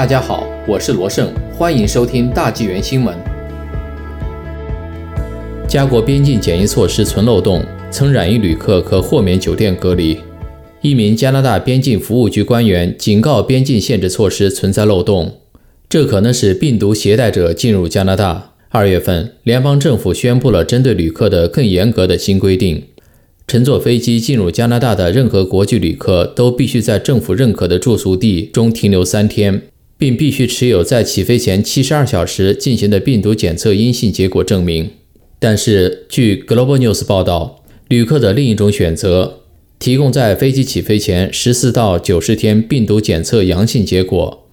大家好，我是罗胜，欢迎收听大纪元新闻。加国边境检疫措施存漏洞，曾染疫旅客可豁免酒店隔离。一名加拿大边境服务局官员警告，边境限制措施存在漏洞，这可能使病毒携带者进入加拿大。二月份，联邦政府宣布了针对旅客的更严格的新规定。乘坐飞机进入加拿大的任何国际旅客都必须在政府认可的住宿地中停留三天，并必须持有在起飞前七十二小时进行的病毒检测阴性结果证明。但是，据 Global News 报道，旅客的另一种选择提供在飞机起飞前十四到九十天病毒检测阳性结果，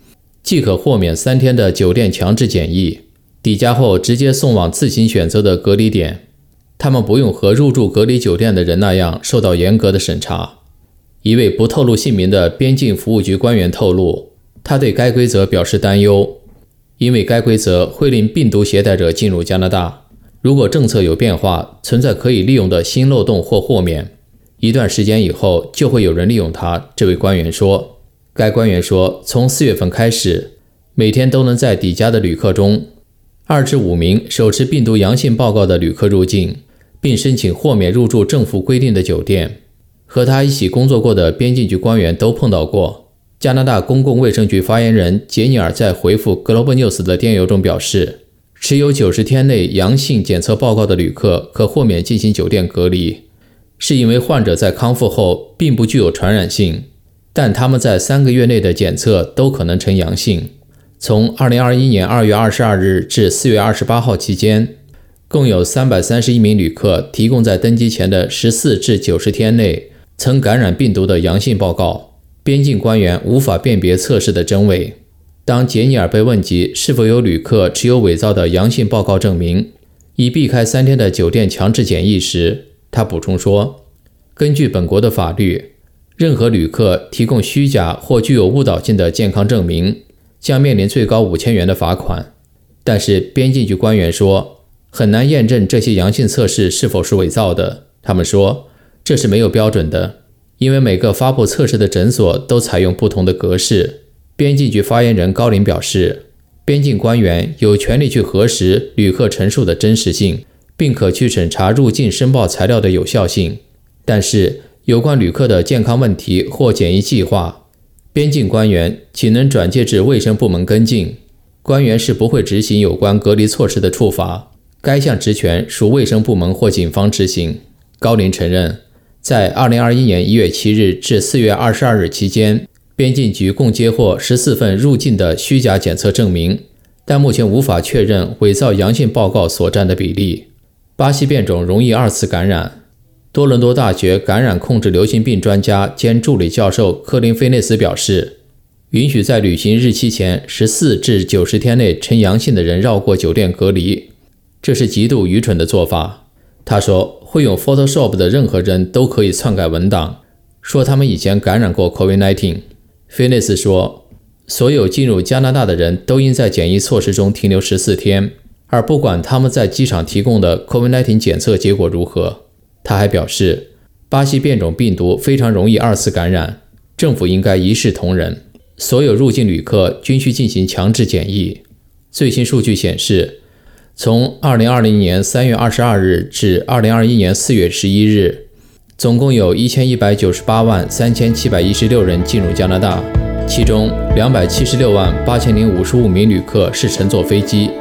即可豁免三天的酒店强制检疫，抵家后直接送往自行选择的隔离点。他们不用和入住隔离酒店的人那样受到严格的审查。一位不透露姓名的边境服务局官员透露，他对该规则表示担忧，因为该规则会令病毒携带者进入加拿大。如果政策有变化，存在可以利用的新漏洞或豁免，一段时间以后就会有人利用它。这位官员说。该官员说，从四月份开始，每天都能在抵家的旅客中，二至五名手持病毒阳性报告的旅客入境。并申请豁免入住政府规定的酒店。和他一起工作过的边境局官员都碰到过。加拿大公共卫生局发言人杰尼尔在回复 Global News 的电邮中表示，持有九十天内阳性检测报告的旅客可豁免进行酒店隔离，是因为患者在康复后并不具有传染性，但他们在三个月内的检测都可能呈阳性。从二零二一年二月二十二日至四月二十八号期间。共有三百三十一名旅客提供在登机前的十四至九十天内曾感染病毒的阳性报告。边境官员无法辨别测试的真伪。当杰尼尔被问及是否有旅客持有伪造的阳性报告证明，以避开三天的酒店强制检疫时，他补充说：“根据本国的法律，任何旅客提供虚假或具有误导性的健康证明，将面临最高五千元的罚款。”但是边境局官员说。很难验证这些阳性测试是否是伪造的。他们说这是没有标准的，因为每个发布测试的诊所都采用不同的格式。边境局发言人高林表示，边境官员有权利去核实旅客陈述的真实性，并可去审查入境申报材料的有效性。但是，有关旅客的健康问题或检疫计划，边境官员仅能转介至卫生部门跟进。官员是不会执行有关隔离措施的处罚。该项职权属卫生部门或警方执行。高林承认，在2021年1月7日至4月22日期间，边境局共接获14份入境的虚假检测证明，但目前无法确认伪造阳性报告所占的比例。巴西变种容易二次感染。多伦多大学感染控制流行病专家兼助理教授科林·菲内斯表示，允许在旅行日期前14至90天内呈阳性的人绕过酒店隔离。这是极度愚蠢的做法。他说，会用 Photoshop 的任何人都可以篡改文档，说他们以前感染过 COVID-19。菲内斯说，所有进入加拿大的人都应在检疫措施中停留十四天，而不管他们在机场提供的 COVID-19 检测结果如何。他还表示，巴西变种病毒非常容易二次感染，政府应该一视同仁，所有入境旅客均需进行强制检疫。最新数据显示。从二零二零年三月二十二日至二零二一年四月十一日，总共有一千一百九十八万三千七百一十六人进入加拿大，其中两百七十六万八千零五十五名旅客是乘坐飞机。